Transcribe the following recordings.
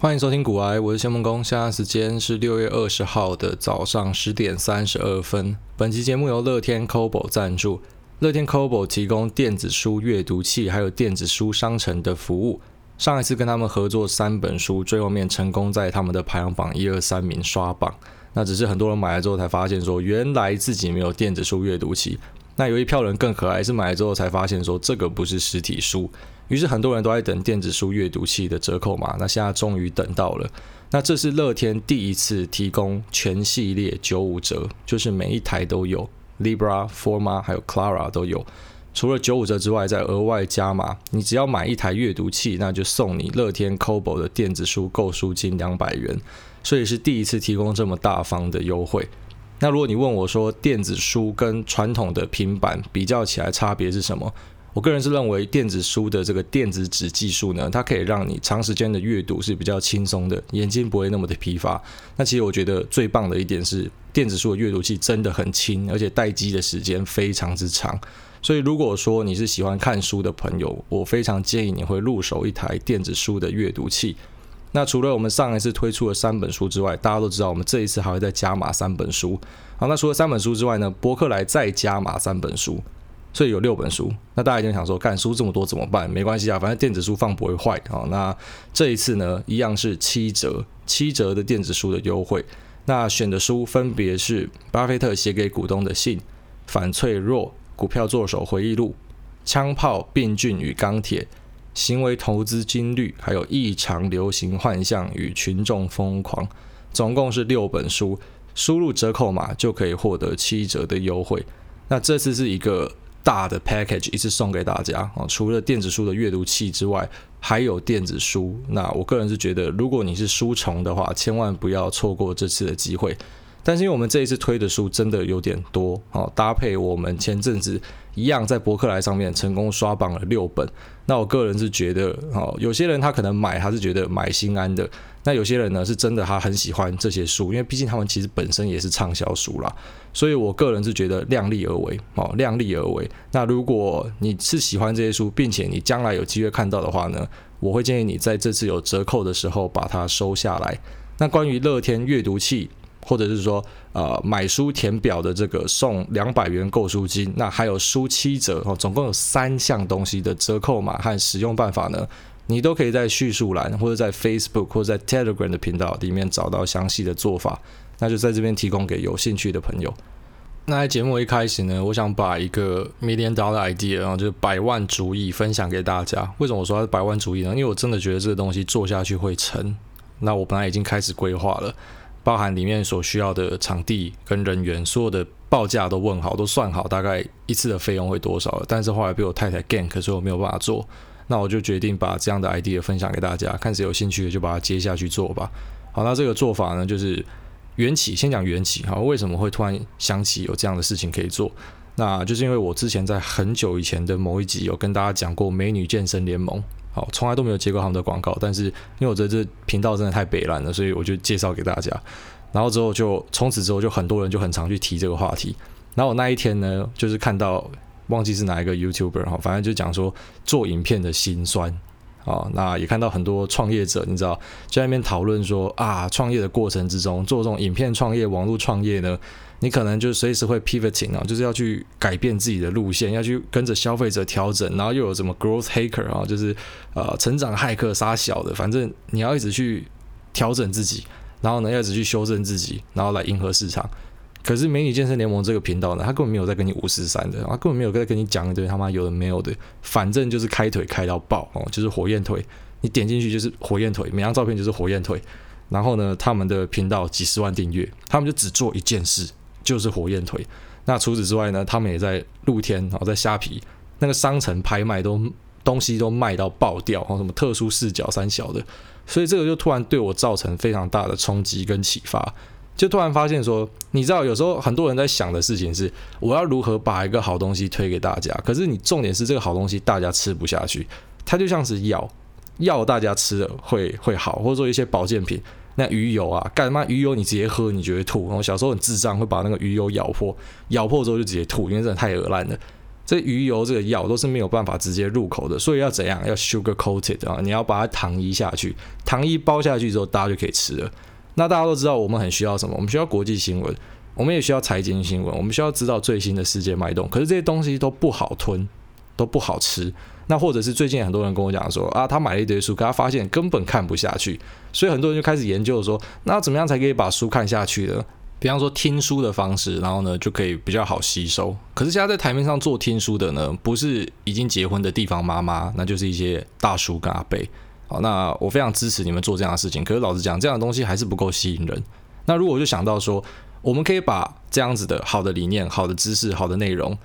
欢迎收听古癌，我是谢孟恭。现在时间是六月二十号的早上十点三十二分。本期节目由乐天 Kobo 赞助。乐天 Kobo 提供电子书阅读器，还有电子书商城的服务。上一次跟他们合作三本书，最后面成功在他们的排行榜一二三名刷榜。那只是很多人买了之后才发现，说原来自己没有电子书阅读器。那有一票人更可爱，是买了之后才发现说这个不是实体书。于是很多人都在等电子书阅读器的折扣码，那现在终于等到了。那这是乐天第一次提供全系列九五折，就是每一台都有，Libra、Forma 还有 Clara 都有。除了九五折之外，再额外加码，你只要买一台阅读器，那就送你乐天 Kobo 的电子书购书金两百元。所以是第一次提供这么大方的优惠。那如果你问我说电子书跟传统的平板比较起来差别是什么？我个人是认为电子书的这个电子纸技术呢，它可以让你长时间的阅读是比较轻松的，眼睛不会那么的疲乏。那其实我觉得最棒的一点是，电子书的阅读器真的很轻，而且待机的时间非常之长。所以如果说你是喜欢看书的朋友，我非常建议你会入手一台电子书的阅读器。那除了我们上一次推出的三本书之外，大家都知道我们这一次还会再加码三本书。好，那除了三本书之外呢，博客来再加码三本书。所以有六本书，那大家一定想说，看书这么多怎么办？没关系啊，反正电子书放不会坏啊。那这一次呢，一样是七折，七折的电子书的优惠。那选的书分别是巴菲特写给股东的信、反脆弱、股票作手回忆录、枪炮、病菌与钢铁、行为投资金律，还有异常流行幻象与群众疯狂，总共是六本书，输入折扣码就可以获得七折的优惠。那这次是一个。大的 package 一次送给大家啊！除了电子书的阅读器之外，还有电子书。那我个人是觉得，如果你是书虫的话，千万不要错过这次的机会。但是因为我们这一次推的书真的有点多，好搭配我们前阵子一样在博客来上面成功刷榜了六本。那我个人是觉得，哦，有些人他可能买他是觉得买心安的，那有些人呢是真的他很喜欢这些书，因为毕竟他们其实本身也是畅销书啦。所以我个人是觉得量力而为，哦，量力而为。那如果你是喜欢这些书，并且你将来有机会看到的话呢，我会建议你在这次有折扣的时候把它收下来。那关于乐天阅读器。或者是说，呃，买书填表的这个送两百元购书金，那还有书七折哦，总共有三项东西的折扣码和使用办法呢，你都可以在叙述栏或者在 Facebook 或者在 Telegram 的频道里面找到详细的做法，那就在这边提供给有兴趣的朋友。那在节目一开始呢，我想把一个 Million Dollar Idea，然后就是百万主意分享给大家。为什么我说它是百万主意呢？因为我真的觉得这个东西做下去会成。那我本来已经开始规划了。包含里面所需要的场地跟人员，所有的报价都问好，都算好，大概一次的费用会多少。但是后来被我太太 g a n 可是我没有办法做。那我就决定把这样的 idea 分享给大家，看谁有兴趣就把它接下去做吧。好，那这个做法呢，就是缘起，先讲缘起。好，为什么会突然想起有这样的事情可以做？那就是因为我之前在很久以前的某一集有跟大家讲过美女健身联盟。好，从来都没有接过他们的广告，但是因为我觉得这频道真的太北烂了，所以我就介绍给大家。然后之后就从此之后就很多人就很常去提这个话题。然后我那一天呢，就是看到忘记是哪一个 YouTuber 哈，反正就讲说做影片的心酸。啊，那也看到很多创业者，你知道在那边讨论说啊，创业的过程之中做这种影片创业、网络创业呢。你可能就随时会 pivoting 啊，就是要去改变自己的路线，要去跟着消费者调整，然后又有什么 growth hacker 啊，就是呃成长骇客杀小的，反正你要一直去调整自己，然后呢要一直去修正自己，然后来迎合市场。可是美女健身联盟这个频道呢，他根本没有在跟你五四三的，他根本没有在跟你讲一堆他妈有的没有的，反正就是开腿开到爆哦，就是火焰腿，你点进去就是火焰腿，每张照片就是火焰腿，然后呢他们的频道几十万订阅，他们就只做一件事。就是火焰腿。那除此之外呢，他们也在露天，然后在虾皮那个商城拍卖都东西都卖到爆掉，然后什么特殊视角三小的，所以这个就突然对我造成非常大的冲击跟启发，就突然发现说，你知道有时候很多人在想的事情是，我要如何把一个好东西推给大家，可是你重点是这个好东西大家吃不下去，它就像是药，药大家吃了会会好，或者说一些保健品。那鱼油啊，干嘛？鱼油你直接喝，你就会吐。然后小时候很智障，会把那个鱼油咬破，咬破之后就直接吐，因为真的太恶烂了。这鱼油这个药都是没有办法直接入口的，所以要怎样？要 sugar coated 啊，你要把它糖衣下去，糖衣包下去之后，大家就可以吃了。那大家都知道，我们很需要什么？我们需要国际新闻，我们也需要财经新闻，我们需要知道最新的世界脉动。可是这些东西都不好吞，都不好吃。那或者是最近很多人跟我讲说啊，他买了一堆书，可他发现根本看不下去，所以很多人就开始研究说，那怎么样才可以把书看下去呢？比方说听书的方式，然后呢就可以比较好吸收。可是现在在台面上做听书的呢，不是已经结婚的地方妈妈，那就是一些大叔跟阿伯。好，那我非常支持你们做这样的事情。可是老实讲，这样的东西还是不够吸引人。那如果我就想到说，我们可以把这样子的好的理念、好的知识、好的内容。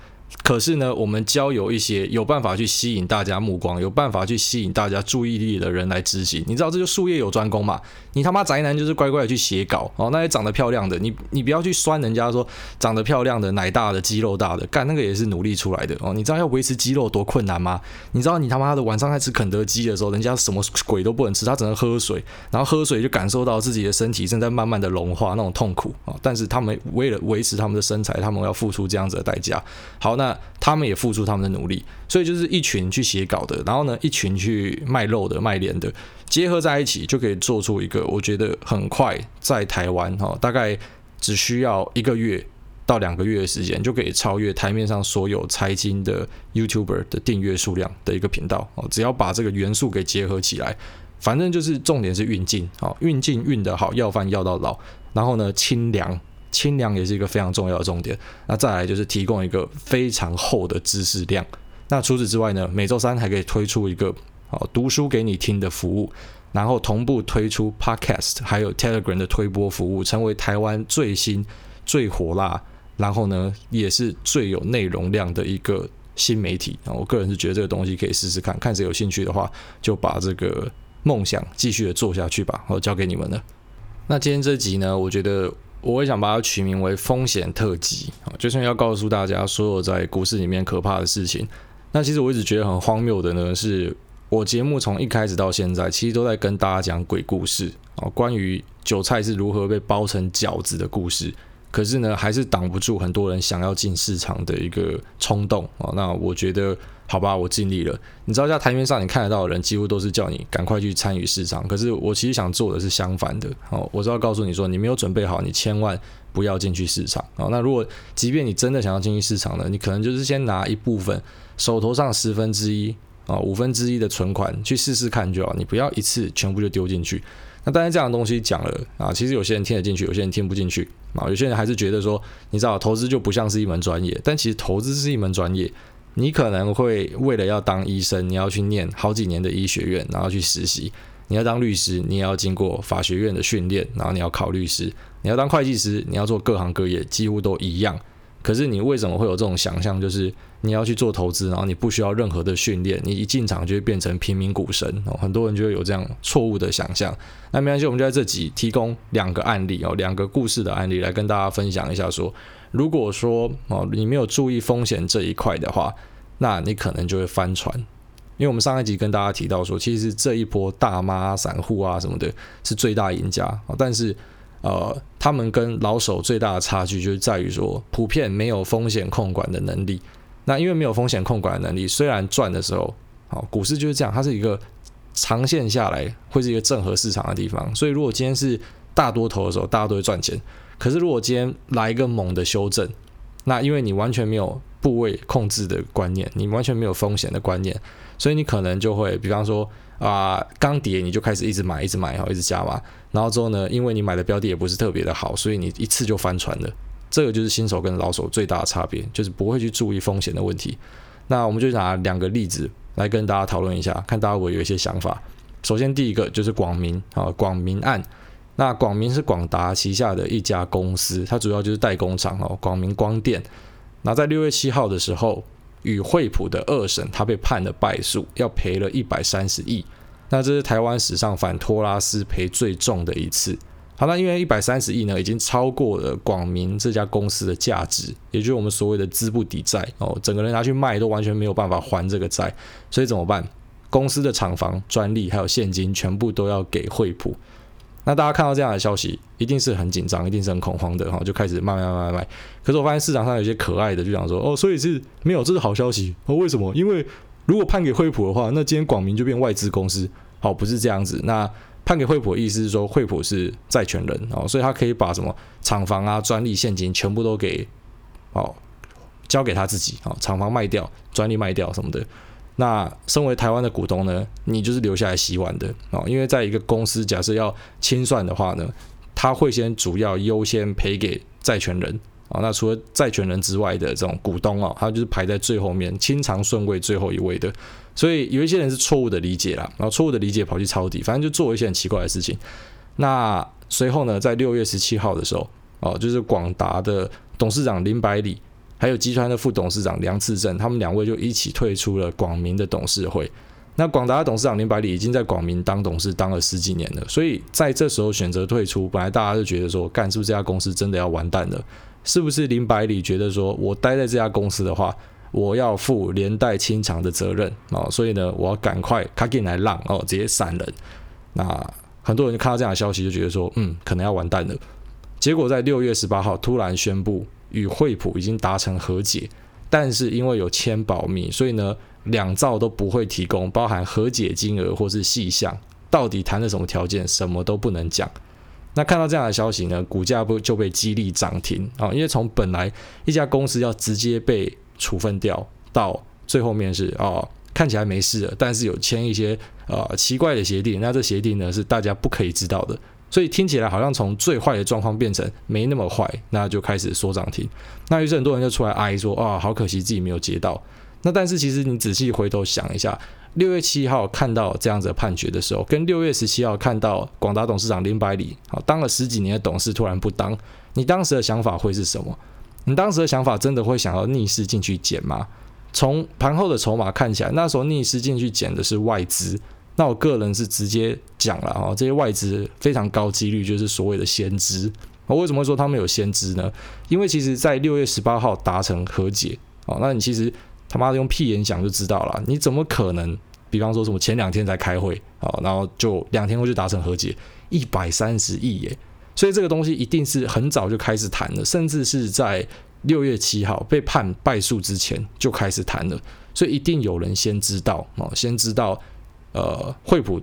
可是呢，我们交由一些有办法去吸引大家目光、有办法去吸引大家注意力的人来执行。你知道，这就术业有专攻嘛。你他妈宅男就是乖乖的去写稿哦。那些长得漂亮的，你你不要去酸人家说长得漂亮的、奶大的、肌肉大的，干那个也是努力出来的哦。你知道要维持肌肉多困难吗？你知道你他妈的晚上在吃肯德基的时候，人家什么鬼都不能吃，他只能喝水，然后喝水就感受到自己的身体正在慢慢的融化那种痛苦啊。但是他们为了维持他们的身材，他们要付出这样子的代价。好，那。他们也付出他们的努力，所以就是一群去写稿的，然后呢，一群去卖肉的、卖脸的，结合在一起，就可以做出一个我觉得很快在台湾哈，大概只需要一个月到两个月的时间，就可以超越台面上所有财经的 YouTuber 的订阅数量的一个频道哦。只要把这个元素给结合起来，反正就是重点是运镜啊，运镜运得好，要饭要到老，然后呢，清凉。清凉也是一个非常重要的重点。那再来就是提供一个非常厚的知识量。那除此之外呢，每周三还可以推出一个好读书给你听的服务，然后同步推出 Podcast，还有 Telegram 的推播服务，成为台湾最新、最火辣，然后呢也是最有内容量的一个新媒体。啊，我个人是觉得这个东西可以试试看，看谁有兴趣的话，就把这个梦想继续的做下去吧。我交给你们了。那今天这集呢，我觉得。我会想把它取名为风险特辑，就是要告诉大家所有在股市里面可怕的事情。那其实我一直觉得很荒谬的呢，是我节目从一开始到现在，其实都在跟大家讲鬼故事啊，关于韭菜是如何被包成饺子的故事。可是呢，还是挡不住很多人想要进市场的一个冲动啊。那我觉得。好吧，我尽力了。你知道，在台面上你看得到的人，几乎都是叫你赶快去参与市场。可是我其实想做的是相反的。哦，我是要告诉你说，你没有准备好，你千万不要进去市场。哦，那如果即便你真的想要进去市场呢，你可能就是先拿一部分手头上十分之一啊，五分之一的存款去试试看就好。你不要一次全部就丢进去。那当然，这样的东西讲了啊，其实有些人听得进去，有些人听不进去啊。有些人还是觉得说，你知道，投资就不像是一门专业，但其实投资是一门专业。你可能会为了要当医生，你要去念好几年的医学院，然后去实习；你要当律师，你也要经过法学院的训练，然后你要考律师；你要当会计师，你要做各行各业，几乎都一样。可是你为什么会有这种想象？就是你要去做投资，然后你不需要任何的训练，你一进场就会变成平民股神哦。很多人就会有这样错误的想象。那没关系，我们就在这集提供两个案例哦，两个故事的案例来跟大家分享一下说。如果说哦，你没有注意风险这一块的话，那你可能就会翻船。因为我们上一集跟大家提到说，其实这一波大妈散户啊什么的，是最大赢家。但是呃，他们跟老手最大的差距就是在于说，普遍没有风险控管的能力。那因为没有风险控管的能力，虽然赚的时候，好，股市就是这样，它是一个长线下来会是一个正和市场的地方。所以如果今天是大多头的时候，大家都会赚钱。可是，如果今天来一个猛的修正，那因为你完全没有部位控制的观念，你完全没有风险的观念，所以你可能就会，比方说啊，刚跌你就开始一直买，一直买，然后一直加嘛，然后之后呢，因为你买的标的也不是特别的好，所以你一次就翻船了。这个就是新手跟老手最大的差别，就是不会去注意风险的问题。那我们就拿两个例子来跟大家讨论一下，看大家会有一些想法。首先第一个就是广明啊，广明案。那广明是广达旗下的一家公司，它主要就是代工厂哦，广明光电。那在六月七号的时候，与惠普的二审，他被判了败诉，要赔了一百三十亿。那这是台湾史上反托拉斯赔最重的一次。好，那因为一百三十亿呢，已经超过了广明这家公司的价值，也就是我们所谓的资不抵债哦，整个人拿去卖都完全没有办法还这个债，所以怎么办？公司的厂房、专利还有现金全部都要给惠普。那大家看到这样的消息，一定是很紧张，一定是很恐慌的哈，就开始卖卖卖卖卖。可是我发现市场上有些可爱的就想说，哦，所以是没有，这是好消息哦。为什么？因为如果判给惠普的话，那今天广明就变外资公司，好，不是这样子。那判给惠普的意思是说，惠普是债权人哦，所以他可以把什么厂房啊、专利、现金全部都给哦交给他自己啊，厂房卖掉，专利卖掉什么的。那身为台湾的股东呢，你就是留下来洗碗的哦，因为在一个公司假设要清算的话呢，他会先主要优先赔给债权人啊。那除了债权人之外的这种股东哦，他就是排在最后面，清偿顺位最后一位的。所以有一些人是错误的理解啦，然后错误的理解跑去抄底，反正就做一些很奇怪的事情。那随后呢，在六月十七号的时候哦，就是广达的董事长林百里。还有集团的副董事长梁次正，他们两位就一起退出了广明的董事会。那广达的董事长林百里已经在广明当董事当了十几年了，所以在这时候选择退出，本来大家就觉得说，干是不是这家公司真的要完蛋了？是不是林百里觉得说我待在这家公司的话，我要负连带清偿的责任哦，所以呢，我要赶快卡进来浪哦，直接闪人。那很多人就看到这样的消息，就觉得说，嗯，可能要完蛋了。结果在六月十八号突然宣布。与惠普已经达成和解，但是因为有签保密，所以呢，两造都不会提供包含和解金额或是细项，到底谈了什么条件，什么都不能讲。那看到这样的消息呢，股价不就被激励涨停啊？因为从本来一家公司要直接被处分掉，到最后面是哦，看起来没事了，但是有签一些呃奇怪的协定，那这协定呢是大家不可以知道的。所以听起来好像从最坏的状况变成没那么坏，那就开始说涨停。那于是很多人就出来哀说：“啊，好可惜自己没有接到。”那但是其实你仔细回头想一下，六月七号看到这样子的判决的时候，跟六月十七号看到广达董事长林百里啊当了十几年的董事突然不当，你当时的想法会是什么？你当时的想法真的会想要逆势进去捡吗？从盘后的筹码看起来，那时候逆势进去捡的是外资。那我个人是直接讲了哈，这些外资非常高几率就是所谓的先知。我为什么会说他们有先知呢？因为其实，在六月十八号达成和解，哦，那你其实他妈的用屁眼想就知道了，你怎么可能？比方说什么前两天才开会，哦，然后就两天后就达成和解，一百三十亿耶！所以这个东西一定是很早就开始谈了，甚至是在六月七号被判败诉之前就开始谈了，所以一定有人先知道哦，先知道。呃，惠普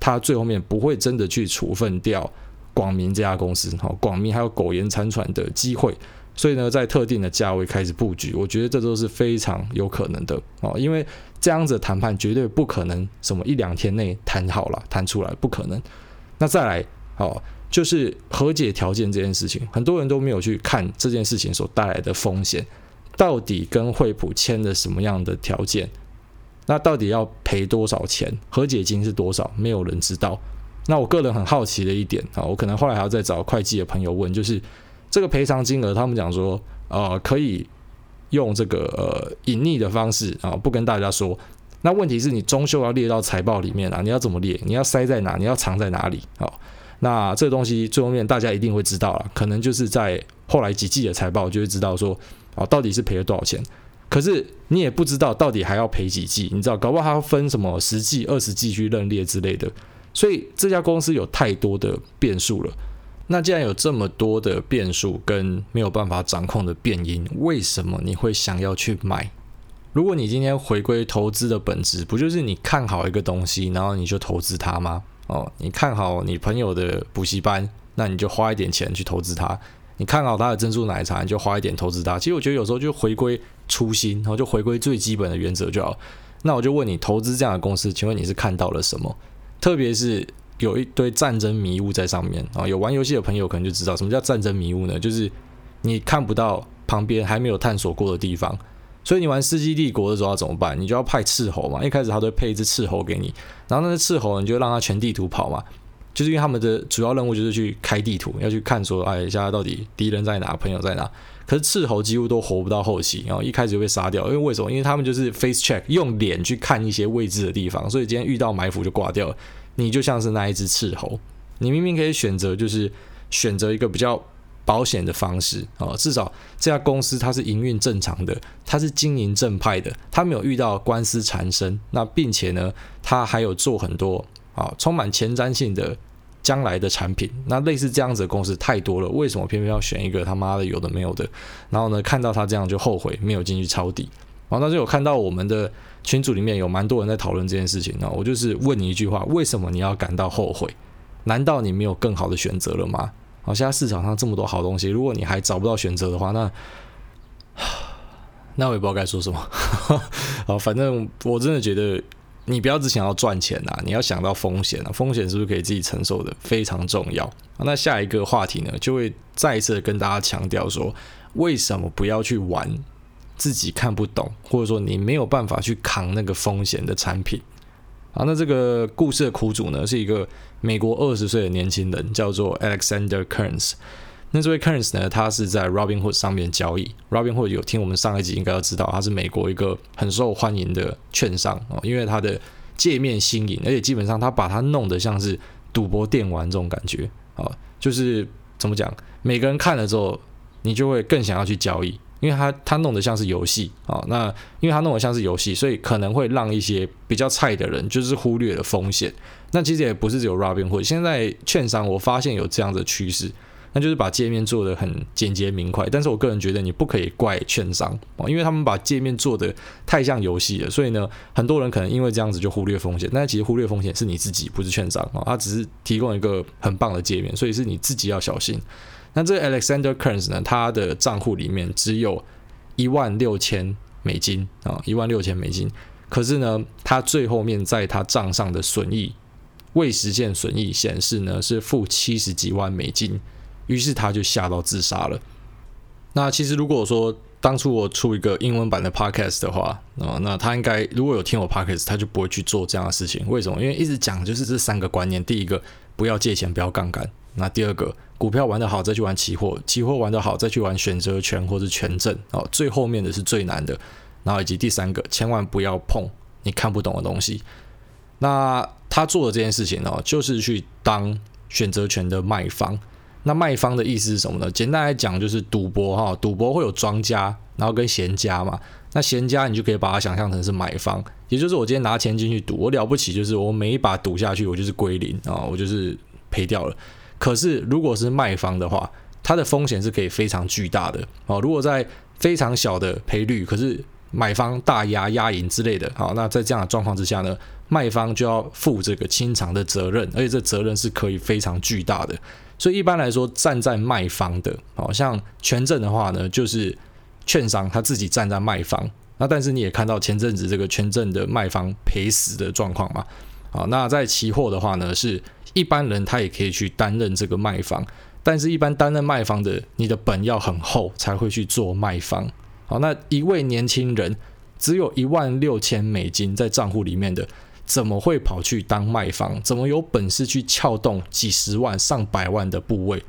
他最后面不会真的去处分掉广明这家公司，哈，广明还有苟延残喘的机会，所以呢，在特定的价位开始布局，我觉得这都是非常有可能的哦，因为这样子谈判绝对不可能什么一两天内谈好了谈出来，不可能。那再来，哦，就是和解条件这件事情，很多人都没有去看这件事情所带来的风险，到底跟惠普签了什么样的条件？那到底要赔多少钱？和解金是多少？没有人知道。那我个人很好奇的一点啊，我可能后来还要再找会计的朋友问，就是这个赔偿金额，他们讲说，呃，可以用这个呃隐匿的方式啊，不跟大家说。那问题是你终究要列到财报里面啊，你要怎么列？你要塞在哪？你要藏在哪里？好，那这个东西最后面大家一定会知道了，可能就是在后来几季的财报就会知道说，啊，到底是赔了多少钱。可是你也不知道到底还要赔几季，你知道，搞不好还要分什么十季、二十季去认列之类的，所以这家公司有太多的变数了。那既然有这么多的变数跟没有办法掌控的变因，为什么你会想要去买？如果你今天回归投资的本质，不就是你看好一个东西，然后你就投资它吗？哦，你看好你朋友的补习班，那你就花一点钱去投资它。你看好他的珍珠奶茶，你就花一点投资它。其实我觉得有时候就回归初心，然后就回归最基本的原则就好。那我就问你，投资这样的公司，请问你是看到了什么？特别是有一堆战争迷雾在上面啊！有玩游戏的朋友可能就知道什么叫战争迷雾呢？就是你看不到旁边还没有探索过的地方。所以你玩《世纪帝国》的时候要怎么办？你就要派斥候嘛。一开始他都会配一只斥候给你，然后那只斥候你就让他全地图跑嘛。就是因为他们的主要任务就是去开地图，要去看说，哎，现在到底敌人在哪，朋友在哪。可是斥候几乎都活不到后期，然后一开始就被杀掉。因为为什么？因为他们就是 face check，用脸去看一些未知的地方，所以今天遇到埋伏就挂掉了。你就像是那一只斥候，你明明可以选择就是选择一个比较保险的方式啊，至少这家公司它是营运正常的，它是经营正派的，它没有遇到官司缠身。那并且呢，它还有做很多。啊，充满前瞻性的将来的产品。那类似这样子的公司太多了，为什么偏偏要选一个他妈的有的没有的？然后呢，看到他这样就后悔没有进去抄底。然后那就有看到我们的群组里面有蛮多人在讨论这件事情。那我就是问你一句话：为什么你要感到后悔？难道你没有更好的选择了吗？好，现在市场上这么多好东西，如果你还找不到选择的话，那 那我也不知道该说什么。好，反正我真的觉得你不要只想要赚钱呐，你要想到风险啊，风险是不是可以自己承受的，非常重要。那下一个话题呢，就会再一次跟大家强调说，为什么不要去玩自己看不懂，或者说你没有办法去扛那个风险的产品。啊，那这个故事的苦主呢，是一个美国二十岁的年轻人，叫做 Alexander Kerns。那这位 Kearns 呢，他是在 Robinhood 上面交易。Robinhood 有听我们上一集应该要知道，他是美国一个很受欢迎的券商哦，因为它的界面新颖，而且基本上他把它弄得像是赌博电玩这种感觉啊，就是怎么讲，每个人看了之后，你就会更想要去交易。因为它它弄得像是游戏啊，那因为它弄得像是游戏，所以可能会让一些比较菜的人就是忽略了风险。那其实也不是只有 Robinhood，现在券商我发现有这样的趋势，那就是把界面做得很简洁明快。但是我个人觉得你不可以怪券商啊，因为他们把界面做得太像游戏了，所以呢，很多人可能因为这样子就忽略风险。但其实忽略风险是你自己，不是券商啊，他只是提供一个很棒的界面，所以是你自己要小心。那这个 Alexander Kearns 呢，他的账户里面只有一万六千美金啊，一万六千美金。可是呢，他最后面在他账上的损益未实现损益显示呢是负七十几万美金，于是他就吓到自杀了。那其实如果说当初我出一个英文版的 Podcast 的话啊，那他应该如果有听我 Podcast，他就不会去做这样的事情。为什么？因为一直讲就是这三个观念：第一个，不要借钱，不要杠杆；那第二个。股票玩得好，再去玩期货；期货玩得好，再去玩选择权或是权证。哦，最后面的是最难的。然后以及第三个，千万不要碰你看不懂的东西。那他做的这件事情呢，就是去当选择权的卖方。那卖方的意思是什么呢？简单来讲，就是赌博哈。赌博会有庄家，然后跟闲家嘛。那闲家你就可以把它想象成是买方，也就是我今天拿钱进去赌，我了不起就是我每一把赌下去，我就是归零啊，我就是赔掉了。可是，如果是卖方的话，它的风险是可以非常巨大的哦。如果在非常小的赔率，可是买方大压压赢之类的，好，那在这样的状况之下呢，卖方就要负这个清偿的责任，而且这责任是可以非常巨大的。所以一般来说，站在卖方的，好像权证的话呢，就是券商他自己站在卖方。那但是你也看到前阵子这个权证的卖方赔死的状况嘛？好，那在期货的话呢是。一般人他也可以去担任这个卖方，但是一般担任卖方的，你的本要很厚才会去做卖方。好，那一位年轻人只有一万六千美金在账户里面的，怎么会跑去当卖方？怎么有本事去撬动几十万、上百万的部位？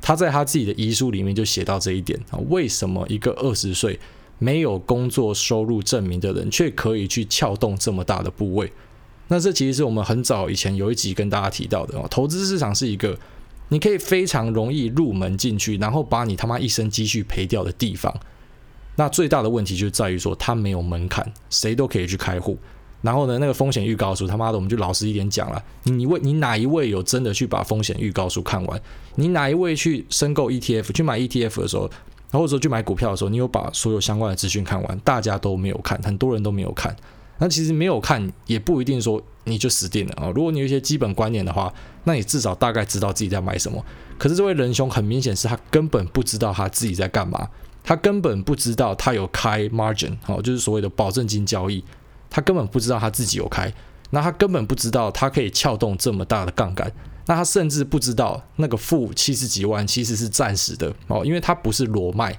他在他自己的遗书里面就写到这一点啊。为什么一个二十岁没有工作收入证明的人，却可以去撬动这么大的部位？那这其实是我们很早以前有一集跟大家提到的哦，投资市场是一个你可以非常容易入门进去，然后把你他妈一生积蓄赔掉的地方。那最大的问题就在于说它没有门槛，谁都可以去开户。然后呢，那个风险预告书他妈的我们就老实一点讲了，你为你哪一位有真的去把风险预告书看完？你哪一位去申购 ETF 去买 ETF 的时候，或者说去买股票的时候，你有把所有相关的资讯看完？大家都没有看，很多人都没有看。那其实没有看也不一定说你就死定了啊！如果你有一些基本观念的话，那你至少大概知道自己在买什么。可是这位仁兄很明显是他根本不知道他自己在干嘛，他根本不知道他有开 margin，好，就是所谓的保证金交易，他根本不知道他自己有开，那他根本不知道他可以撬动这么大的杠杆，那他甚至不知道那个负七十几万其实是暂时的哦，因为他不是裸卖。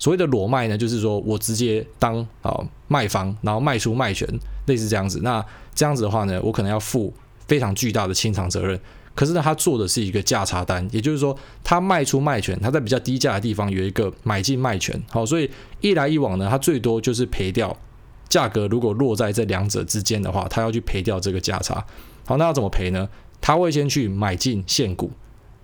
所谓的裸卖呢，就是说我直接当啊卖方，然后卖出卖权，类似这样子。那这样子的话呢，我可能要负非常巨大的清偿责任。可是呢，他做的是一个价差单，也就是说，他卖出卖权，他在比较低价的地方有一个买进卖权。好，所以一来一往呢，他最多就是赔掉价格。如果落在这两者之间的话，他要去赔掉这个价差。好，那要怎么赔呢？他会先去买进现股。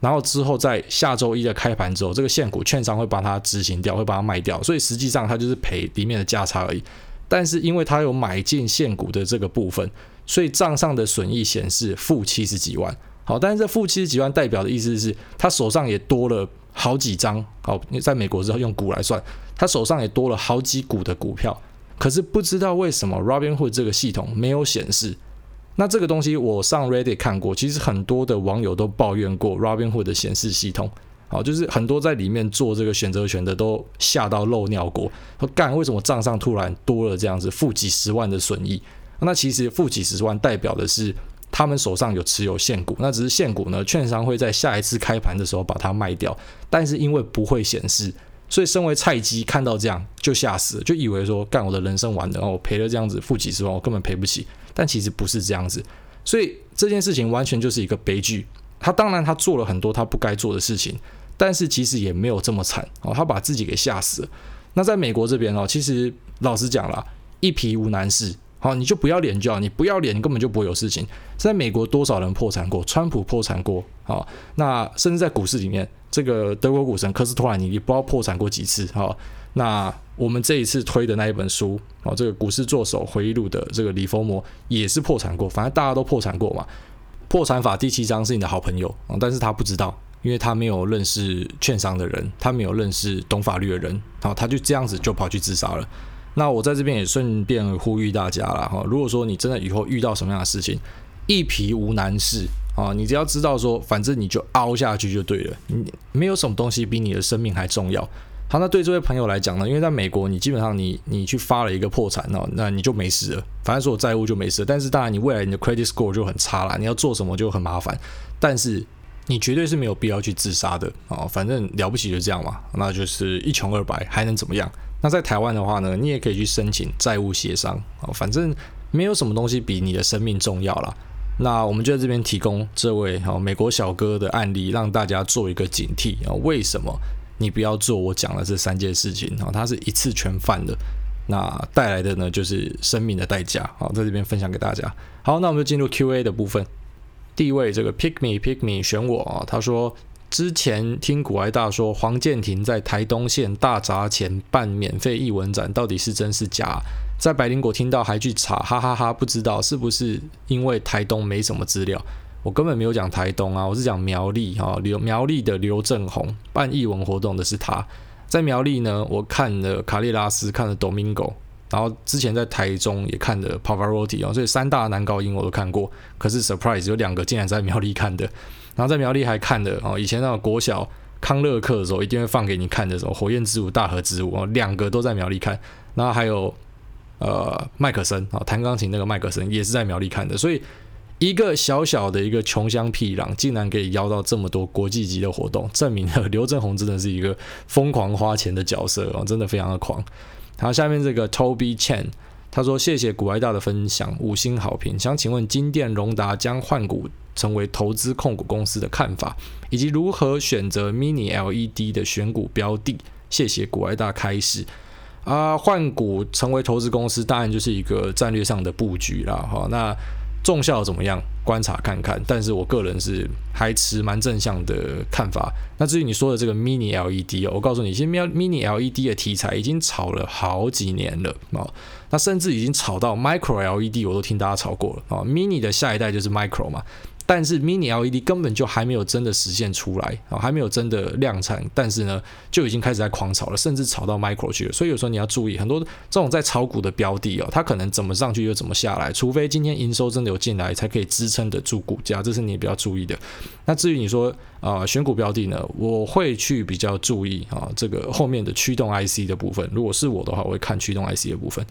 然后之后在下周一的开盘之后，这个现股券商会把它执行掉，会把它卖掉，所以实际上它就是赔里面的价差而已。但是因为它有买进现股的这个部分，所以账上的损益显示负七十几万。好，但是这负七十几万代表的意思是，他手上也多了好几张。好，在美国之后用股来算，他手上也多了好几股的股票。可是不知道为什么 Robinhood 这个系统没有显示。那这个东西我上 Reddit 看过，其实很多的网友都抱怨过 Robinhood 的显示系统。好，就是很多在里面做这个选择权的都吓到漏尿过，说干，为什么账上突然多了这样子负几十万的损益？那其实负几十万代表的是他们手上有持有现股，那只是现股呢，券商会在下一次开盘的时候把它卖掉，但是因为不会显示。所以，身为菜鸡看到这样就吓死了，就以为说干我的人生完了，然后我赔了这样子负几十万，我根本赔不起。但其实不是这样子，所以这件事情完全就是一个悲剧。他当然他做了很多他不该做的事情，但是其实也没有这么惨哦，他把自己给吓死了。那在美国这边哦，其实老实讲啦，一赔无难事。好，你就不要脸就好，你不要脸，你根本就不会有事情。在美国，多少人破产过？川普破产过。好，那甚至在股市里面，这个德国股神科斯托兰尼，你不知道破产过几次。好，那我们这一次推的那一本书，哦，这个股市作手回忆录的这个李佛摩也是破产过。反正大家都破产过嘛。破产法第七章是你的好朋友，但是他不知道，因为他没有认识券商的人，他没有认识懂法律的人，好，他就这样子就跑去自杀了。那我在这边也顺便呼吁大家了哈，如果说你真的以后遇到什么样的事情，一皮无难事啊，你只要知道说，反正你就凹下去就对了，你没有什么东西比你的生命还重要。好，那对这位朋友来讲呢，因为在美国，你基本上你你去发了一个破产哦，那你就没事了，反正所有债务就没事。但是当然，你未来你的 credit score 就很差了，你要做什么就很麻烦。但是你绝对是没有必要去自杀的啊，反正了不起就这样嘛，那就是一穷二白，还能怎么样？那在台湾的话呢，你也可以去申请债务协商啊，反正没有什么东西比你的生命重要啦。那我们就在这边提供这位哈美国小哥的案例，让大家做一个警惕啊。为什么你不要做我讲的这三件事情啊？他是一次全犯的，那带来的呢就是生命的代价。好，在这边分享给大家。好，那我们就进入 Q&A 的部分。第一位这个 Pick Me Pick Me 选我啊，他说。之前听股癌大说黄建庭在台东县大闸前办免费译文展，到底是真是假？在百灵果听到还去查，哈哈哈，不知道是不是因为台东没什么资料？我根本没有讲台东啊，我是讲苗栗哈，刘苗栗的刘正宏办译文活动的是他，在苗栗呢，我看了卡利拉斯，看了 Domingo，然后之前在台中也看了 Pavarotti 哦，所以三大男高音我都看过，可是 surprise 有两个竟然在苗栗看的。然后在苗栗还看的哦，以前那个国小康乐课的时候一定会放给你看的时候，《火焰之舞》《大河之舞》哦，两个都在苗栗看。然后还有呃麦克森啊，弹钢琴那个麦克森也是在苗栗看的。所以一个小小的一个穷乡僻壤，竟然可以邀到这么多国际级的活动，证明了刘正宏真的是一个疯狂花钱的角色哦，真的非常的狂。然后下面这个 Toby Chen。他说：“谢谢股癌大的分享，五星好评。想请问金电荣达将换股成为投资控股公司的看法，以及如何选择 Mini LED 的选股标的？谢谢股癌大开始。啊，换股成为投资公司，当然就是一个战略上的布局啦。哈，那。”综效怎么样？观察看看，但是我个人是还持蛮正向的看法。那至于你说的这个 Mini LED 哦，我告诉你，其实 Mini LED 的题材已经炒了好几年了啊，那甚至已经炒到 Micro LED，我都听大家炒过了啊。Mini 的下一代就是 Micro 嘛。但是 Mini LED 根本就还没有真的实现出来啊，还没有真的量产，但是呢，就已经开始在狂炒了，甚至炒到 Micro 去了。所以有时候你要注意，很多这种在炒股的标的哦，它可能怎么上去就怎么下来，除非今天营收真的有进来，才可以支撑得住股价，这是你比较注意的。那至于你说啊、选股标的呢，我会去比较注意啊，这个后面的驱动 IC 的部分。如果是我的话，我会看驱动 IC 的部分。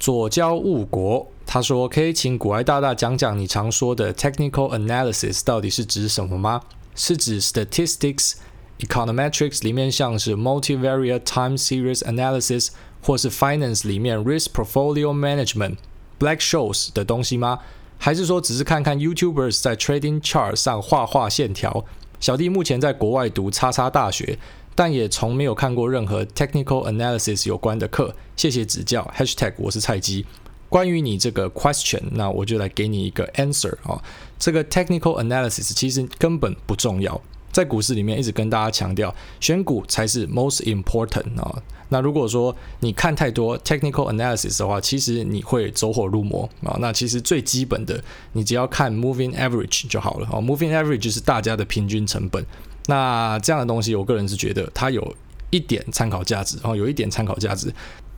左交误国，他说：“可以请股癌大大讲讲你常说的 technical analysis 到底是指什么吗？是指 statistics、econometrics 里面像是 multivariate time series analysis，或是 finance 里面 risk portfolio management、black shows 的东西吗？还是说只是看看 YouTubers 在 trading chart 上画画线条？小弟目前在国外读叉叉大学。”但也从没有看过任何 technical analysis 有关的课，谢谢指教。Hashtag 我是菜鸡。关于你这个 question，那我就来给你一个 answer 啊。这个 technical analysis 其实根本不重要，在股市里面一直跟大家强调，选股才是 most important 啊。那如果说你看太多 technical analysis 的话，其实你会走火入魔啊。那其实最基本的，你只要看 moving average 就好了啊。moving average 就是大家的平均成本。那这样的东西，我个人是觉得它有一点参考价值哦，有一点参考价值。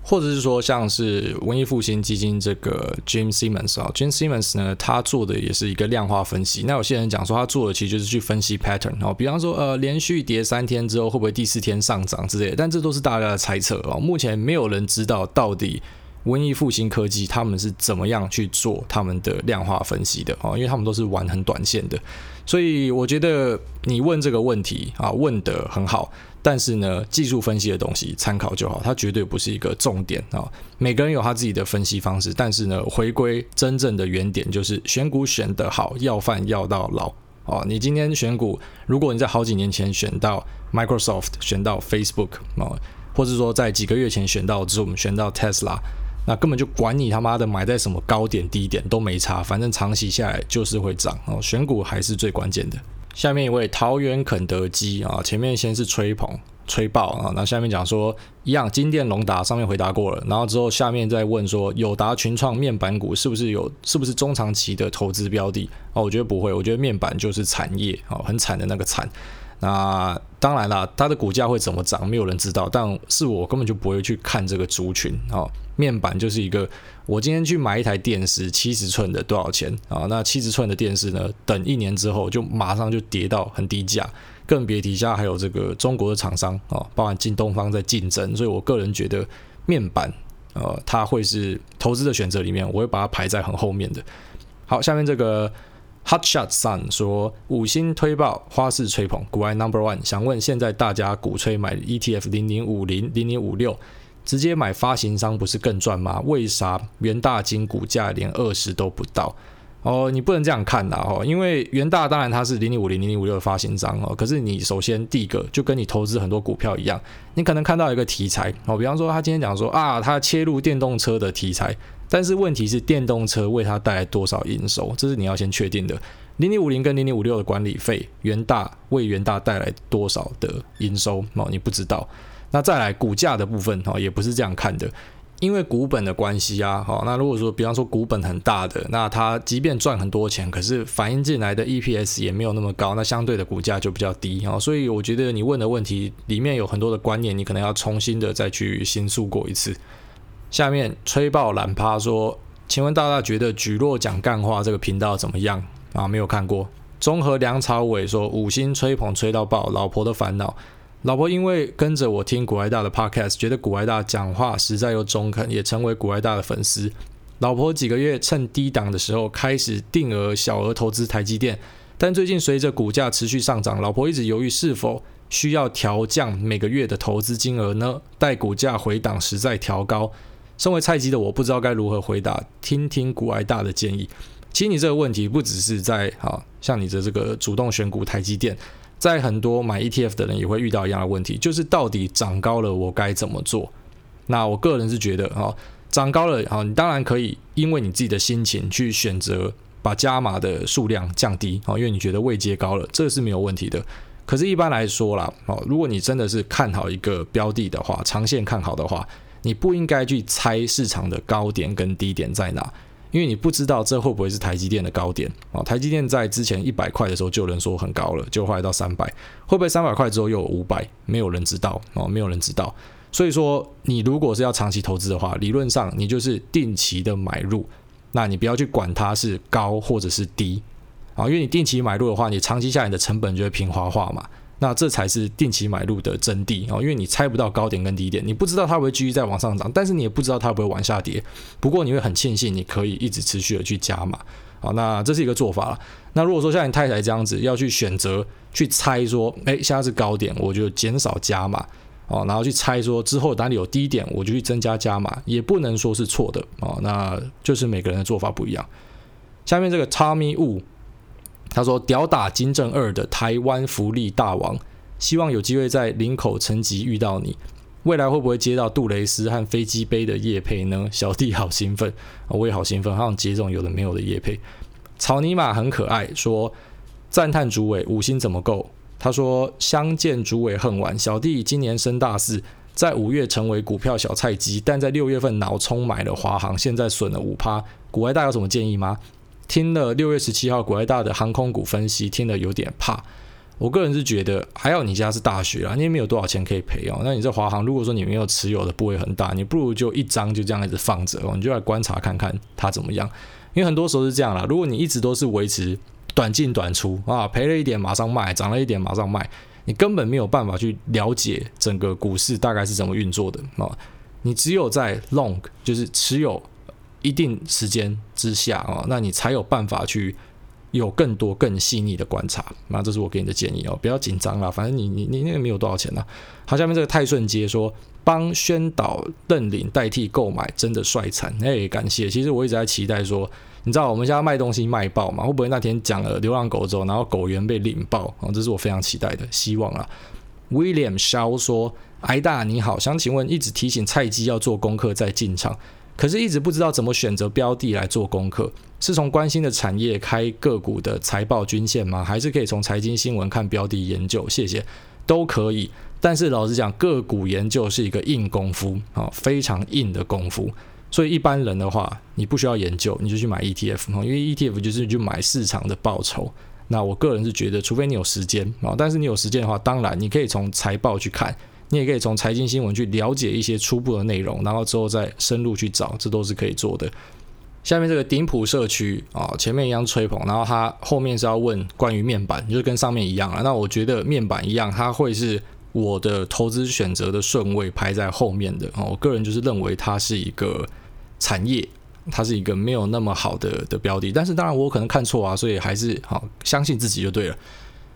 或者是说，像是文艺复兴基金这个 Jim Simmons 啊，Jim Simmons 呢，他做的也是一个量化分析。那有些人讲说，他做的其实就是去分析 pattern 哦，比方说，呃，连续跌三天之后，会不会第四天上涨之类的。但这都是大家的猜测哦，目前没有人知道到底文艺复兴科技他们是怎么样去做他们的量化分析的哦，因为他们都是玩很短线的。所以我觉得你问这个问题啊，问得很好。但是呢，技术分析的东西参考就好，它绝对不是一个重点啊。每个人有他自己的分析方式，但是呢，回归真正的原点，就是选股选得好，要饭要到老哦。你今天选股，如果你在好几年前选到 Microsoft，选到 Facebook 啊，或者说在几个月前选到 Zoom，选到 Tesla，那根本就管你他妈的买在什么高点低点都没差，反正长期下来就是会涨哦。选股还是最关键的。下面一位桃园肯德基啊，前面先是吹捧吹爆啊，那下面讲说一样，金电隆达上面回答过了，然后之后下面再问说友达群创面板股是不是有是不是中长期的投资标的啊？我觉得不会，我觉得面板就是产业啊，很惨的那个惨。那当然啦，它的股价会怎么涨，没有人知道，但是我根本就不会去看这个族群啊。面板就是一个，我今天去买一台电视，七十寸的多少钱啊？那七十寸的电视呢？等一年之后就马上就跌到很低价，更别提下还有这个中国的厂商啊，包含京东方在竞争，所以我个人觉得面板呃，它会是投资的选择里面，我会把它排在很后面的。好，下面这个 Hotshot Sun 说五星推爆花式吹捧，股癌 Number One，想问现在大家鼓吹买 ETF 零零五零零零五六。直接买发行商不是更赚吗？为啥元大金股价连二十都不到？哦，你不能这样看呐哦，因为元大当然它是零零五零零零五六的发行商哦，可是你首先第一个就跟你投资很多股票一样，你可能看到一个题材哦，比方说他今天讲说啊，他切入电动车的题材，但是问题是电动车为他带来多少营收，这是你要先确定的。零零五零跟零零五六的管理费，元大为元大带来多少的营收哦，你不知道。那再来股价的部分哈，也不是这样看的，因为股本的关系啊，好，那如果说比方说股本很大的，那它即便赚很多钱，可是反映进来的 EPS 也没有那么高，那相对的股价就比较低啊，所以我觉得你问的问题里面有很多的观念，你可能要重新的再去形塑过一次。下面吹爆懒趴说，请问大家觉得蒟蒻讲干话这个频道怎么样啊？没有看过。综合梁朝伟说五星吹捧吹到爆，老婆的烦恼。老婆因为跟着我听股癌大的 podcast，觉得股癌大讲话实在又中肯，也成为股癌大的粉丝。老婆几个月趁低档的时候开始定额小额投资台积电，但最近随着股价持续上涨，老婆一直犹豫是否需要调降每个月的投资金额呢？待股价回档时再调高。身为菜鸡的我不知道该如何回答，听听股癌大的建议。其实你这个问题不只是在啊，像你的这个主动选股台积电。在很多买 ETF 的人也会遇到一样的问题，就是到底涨高了我该怎么做？那我个人是觉得啊，涨高了啊，你当然可以因为你自己的心情去选择把加码的数量降低啊，因为你觉得位阶高了，这是没有问题的。可是，一般来说啦，哦，如果你真的是看好一个标的的话，长线看好的话，你不应该去猜市场的高点跟低点在哪。因为你不知道这会不会是台积电的高点啊？台积电在之前一百块的时候就有人说很高了，就后来到三百，会不会三百块之后又有五百？没有人知道哦，没有人知道。所以说，你如果是要长期投资的话，理论上你就是定期的买入，那你不要去管它是高或者是低啊，因为你定期买入的话，你长期下来你的成本就会平滑化嘛。那这才是定期买入的真谛哦，因为你猜不到高点跟低点，你不知道它会继续再往上涨，但是你也不知道它会不会往下跌。不过你会很庆幸你可以一直持续的去加码，好，那这是一个做法了。那如果说像你太太这样子要去选择去猜说，哎，现在是高点，我就减少加码哦，然后去猜说之后哪里有低点，我就去增加加码，也不能说是错的哦，那就是每个人的做法不一样。下面这个 Tommy Wu。他说：“屌打金正二的台湾福利大王，希望有机会在林口城级遇到你。未来会不会接到杜蕾斯和飞机杯的叶配呢？小弟好兴奋，我也好兴奋，好想接这种有的没有的叶配。草泥马很可爱，说赞叹主委五星怎么够？他说：“相见竹尾恨晚，小弟今年升大四，在五月成为股票小菜鸡，但在六月份脑充买了华航，现在损了五趴。股外大有什么建议吗？”听了六月十七号股癌大的航空股分析，听了有点怕。我个人是觉得，还好你家是大学啊，你也没有多少钱可以赔哦。那你这华航，如果说你没有持有的部位很大，你不如就一张就这样一直放着哦，你就来观察看看它怎么样。因为很多时候是这样啦，如果你一直都是维持。短进短出啊，赔了一点马上卖，涨了一点马上卖，你根本没有办法去了解整个股市大概是怎么运作的啊。你只有在 long 就是持有一定时间之下哦，那你才有办法去有更多更细腻的观察。那这是我给你的建议哦，不要紧张啦，反正你你你那个没有多少钱呐。好，下面这个泰顺街说，帮宣导认领代替购买，真的帅惨哎，感谢。其实我一直在期待说。你知道我们现在卖东西卖爆嘛？会不会那天讲了流浪狗之后，然后狗源被领爆？哦，这是我非常期待的，希望啊。William Shaw 说：“癌大你好，想请问，一直提醒菜鸡要做功课再进场，可是一直不知道怎么选择标的来做功课，是从关心的产业开个股的财报均线吗？还是可以从财经新闻看标的研究？谢谢，都可以。但是老实讲，个股研究是一个硬功夫啊，非常硬的功夫。”所以一般人的话，你不需要研究，你就去买 ETF，因为 ETF 就是去买市场的报酬。那我个人是觉得，除非你有时间啊，但是你有时间的话，当然你可以从财报去看，你也可以从财经新闻去了解一些初步的内容，然后之后再深入去找，这都是可以做的。下面这个顶普社区啊，前面一样吹捧，然后它后面是要问关于面板，就是跟上面一样啊。那我觉得面板一样，它会是我的投资选择的顺位排在后面的啊。我个人就是认为它是一个。产业它是一个没有那么好的的标的，但是当然我可能看错啊，所以还是好相信自己就对了。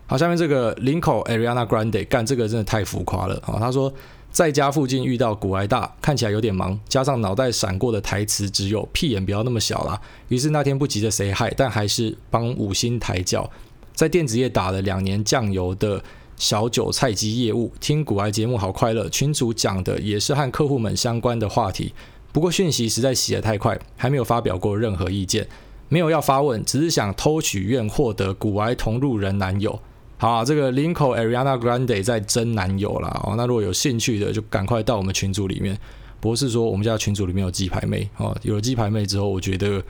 好，下面这个林口 Ariana Grande 干这个真的太浮夸了。好，他说在家附近遇到股癌大，看起来有点忙，加上脑袋闪过的台词只有屁眼不要那么小啦。于是那天不急着 say hi，但还是帮五星抬轿，在电子业打了两年酱油的小韭菜鸡业务，听股癌节目好快乐，群主讲的也是和客户们相关的话题。不过讯息实在洗得太快，还没有发表过任何意见，没有要发问，只是想偷许愿获得股癌同路人男友。好啊，这个林口 Ariana Grande 在征男友啦哦，那如果有兴趣的，就赶快到我们群组里面。不是说我们家群组里面有鸡排妹哦，有了鸡排妹之后，我觉得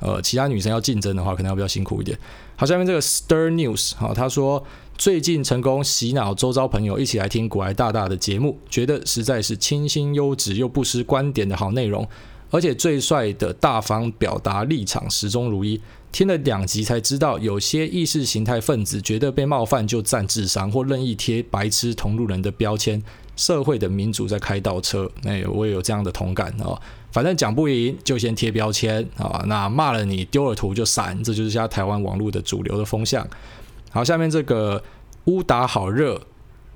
呃其他女生要竞争的话，可能要比较辛苦一点。好，下面这个 Stir News 哈，他说。最近成功洗脑周遭朋友一起来听股癌大大的节目，觉得实在是清新优质又不失观点的好内容，而且最帅的大方表达立场始终如一。听了两集才知道，有些意识形态分子觉得被冒犯就占智商或任意贴白痴同路人的标签，社会的民主在开倒车。哎，我也有这样的同感哦。反正讲不赢就先贴标签啊，那骂了你丢了图就闪，这就是现在台湾网络的主流的风向。好，下面这个乌达好热，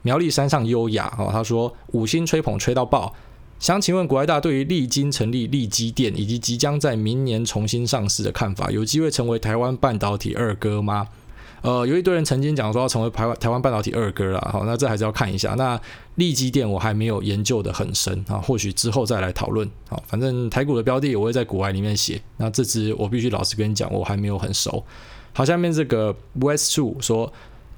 苗栗山上优雅哦。他说五星吹捧吹到爆，想请问股癌大对于力晶成立力积电以及即将在明年重新上市的看法，有机会成为台湾半导体二哥吗？呃，有一堆人曾经讲说要成为台湾台湾半导体二哥啦。好，那这还是要看一下。那力积电我还没有研究得很深啊，或许之后再来讨论。好，反正台股的标的我会在股外里面写。那这支我必须老实跟你讲，我还没有很熟。好，下面这个 West Two 说，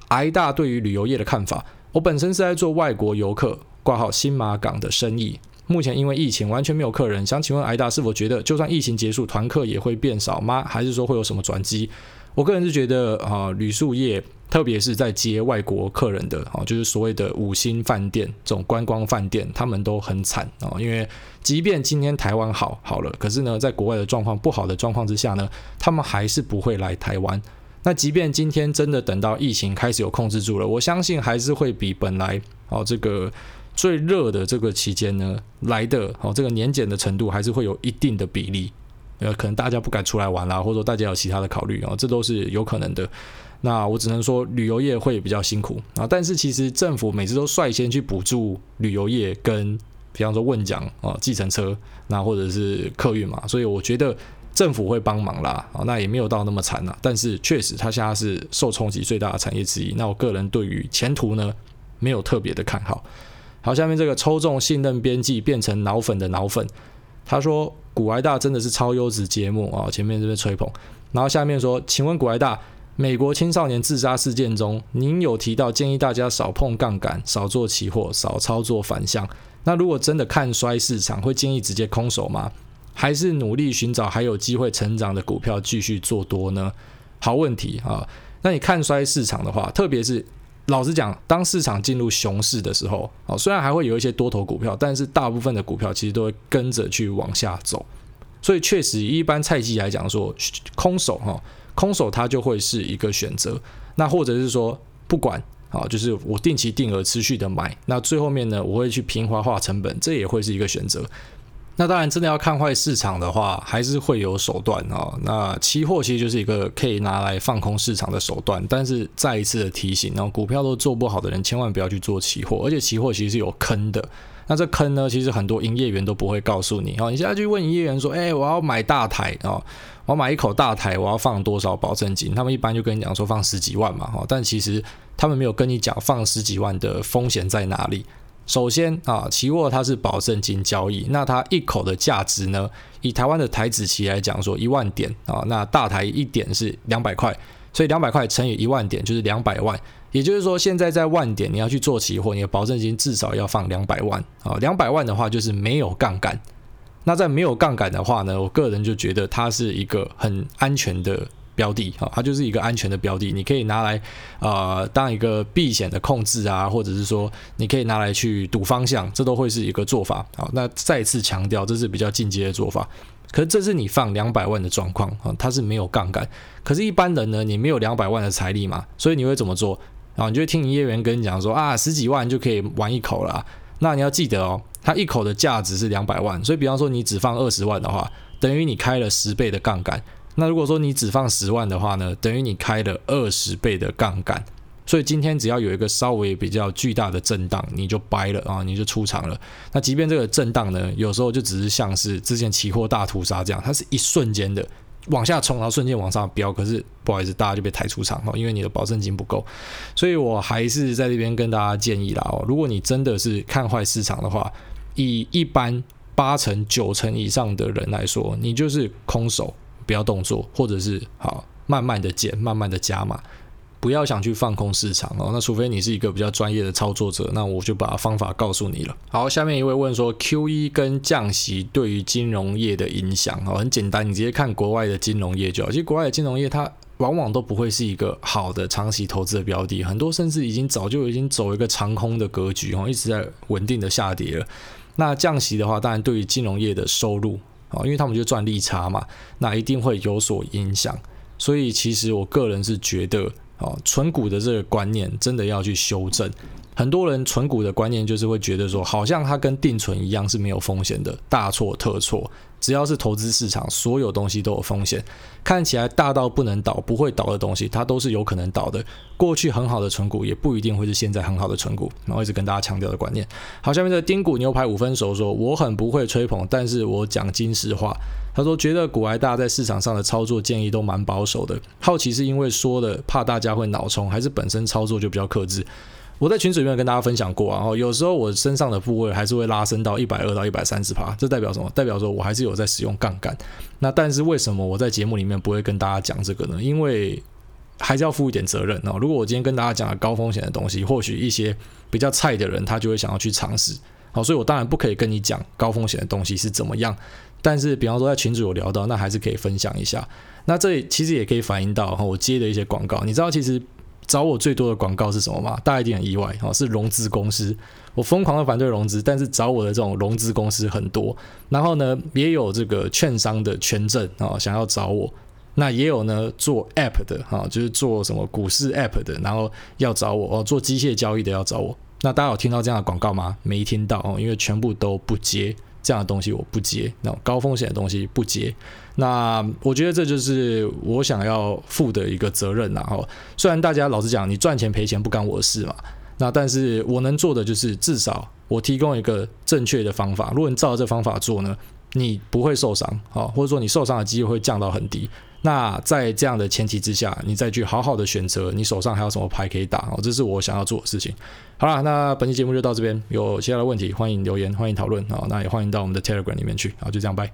癌大对于旅游业的看法。我本身是在做外国游客挂号新马港的生意，目前因为疫情完全没有客人，想请问癌大是否觉得就算疫情结束，团客也会变少吗？还是说会有什么转机？我个人是觉得啊，旅宿业特别是在接外国客人的啊，就是所谓的五星饭店这种观光饭店，他们都很惨啊，因为即便今天台湾好好了，可是呢，在国外的状况不好的状况之下呢，他们还是不会来台湾。那即便今天真的等到疫情开始有控制住了，我相信还是会比本来哦这个最热的这个期间呢来的哦这个年检的程度还是会有一定的比例，呃可能大家不敢出来玩啦，或者说大家有其他的考虑啊，这都是有可能的。那我只能说旅游业会比较辛苦啊，但是其实政府每次都率先去补助旅游业跟比方说问奖啊计程车那或者是客运嘛，所以我觉得。政府会帮忙啦，啊，那也没有到那么惨啦。但是确实，它现在是受冲击最大的产业之一。那我个人对于前途呢，没有特别的看好。好，下面这个抽中信任边际变成脑粉的脑粉，他说古埃大真的是超优质节目啊，前面这边吹捧。然后下面说，请问古埃大，美国青少年自杀事件中，您有提到建议大家少碰杠杆、少做期货、少操作反向。那如果真的看衰市场，会建议直接空手吗？还是努力寻找还有机会成长的股票继续做多呢？好问题啊！那你看衰市场的话，特别是老实讲，当市场进入熊市的时候，啊，虽然还会有一些多头股票，但是大部分的股票其实都会跟着去往下走。所以确实，一般菜鸡来讲说，空手哈，空手它就会是一个选择。那或者是说，不管啊，就是我定期定额持续的买，那最后面呢，我会去平滑化成本，这也会是一个选择。那当然，真的要看坏市场的话，还是会有手段哦。那期货其实就是一个可以拿来放空市场的手段，但是再一次的提醒，然后股票都做不好的人，千万不要去做期货，而且期货其实是有坑的。那这坑呢，其实很多营业员都不会告诉你哦。你现在去问营业员说：“哎，我要买大台哦，我要买一口大台，我要放多少保证金？”他们一般就跟你讲说放十几万嘛，哈。但其实他们没有跟你讲放十几万的风险在哪里。首先啊，期货它是保证金交易，那它一口的价值呢，以台湾的台指期来讲说一万点啊，那大台一点是两百块，所以两百块乘以一万点就是两百万，也就是说现在在万点你要去做期货，你的保证金至少要放两百万啊，两百万的话就是没有杠杆，那在没有杠杆的话呢，我个人就觉得它是一个很安全的。标的啊，它就是一个安全的标的，你可以拿来呃当一个避险的控制啊，或者是说你可以拿来去赌方向，这都会是一个做法。好，那再次强调，这是比较进阶的做法。可是这是你放两百万的状况啊，它是没有杠杆。可是，一般人呢，你没有两百万的财力嘛，所以你会怎么做啊？你就会听营业员跟你讲说啊，十几万就可以玩一口了。那你要记得哦，它一口的价值是两百万，所以比方说你只放二十万的话，等于你开了十倍的杠杆。那如果说你只放十万的话呢，等于你开了二十倍的杠杆，所以今天只要有一个稍微比较巨大的震荡，你就掰了啊，你就出场了。那即便这个震荡呢，有时候就只是像是之前期货大屠杀这样，它是一瞬间的往下冲，然后瞬间往上飙，可是不好意思，大家就被抬出场哦，因为你的保证金不够。所以我还是在这边跟大家建议啦哦，如果你真的是看坏市场的话，以一般八成九成以上的人来说，你就是空手。不要动作，或者是好慢慢的减，慢慢的加码，不要想去放空市场哦。那除非你是一个比较专业的操作者，那我就把方法告诉你了。好，下面一位问说，Q 一跟降息对于金融业的影响哦，很简单，你直接看国外的金融业就好。其实国外的金融业它往往都不会是一个好的长期投资的标的，很多甚至已经早就已经走一个长空的格局哦，一直在稳定的下跌了。那降息的话，当然对于金融业的收入。啊，因为他们就赚利差嘛，那一定会有所影响。所以其实我个人是觉得，啊，存股的这个观念真的要去修正。很多人存股的观念就是会觉得说，好像它跟定存一样是没有风险的，大错特错。只要是投资市场，所有东西都有风险。看起来大到不能倒、不会倒的东西，它都是有可能倒的。过去很好的存股，也不一定会是现在很好的存股。然后一直跟大家强调的观念。好，下面这个丁骨牛排五分熟说，我很不会吹捧，但是我讲金石话。他说觉得股癌大在市场上的操作建议都蛮保守的。好奇是因为说的怕大家会脑冲，还是本身操作就比较克制？我在群组里面跟大家分享过啊，然后有时候我身上的部位还是会拉升到一百二到一百三十趴，这代表什么？代表说我还是有在使用杠杆。那但是为什么我在节目里面不会跟大家讲这个呢？因为还是要负一点责任哦。如果我今天跟大家讲了高风险的东西，或许一些比较菜的人他就会想要去尝试。好，所以我当然不可以跟你讲高风险的东西是怎么样。但是比方说在群组有聊到，那还是可以分享一下。那这其实也可以反映到哈，我接的一些广告，你知道其实。找我最多的广告是什么吗？大家一定很意外哦，是融资公司。我疯狂的反对融资，但是找我的这种融资公司很多。然后呢，也有这个券商的权证啊，想要找我。那也有呢，做 App 的哈，就是做什么股市 App 的，然后要找我哦，做机械交易的要找我。那大家有听到这样的广告吗？没听到哦，因为全部都不接。这样的东西我不接，那高风险的东西不接。那我觉得这就是我想要负的一个责任然后，虽然大家老实讲，你赚钱赔钱不干我的事嘛。那但是我能做的就是至少我提供一个正确的方法。如果你照这方法做呢，你不会受伤，好，或者说你受伤的机会会降到很低。那在这样的前提之下，你再去好好的选择你手上还有什么牌可以打哦，这是我想要做的事情。好了，那本期节目就到这边，有其他的问题欢迎留言，欢迎讨论啊，那也欢迎到我们的 Telegram 里面去，好，就这样，拜。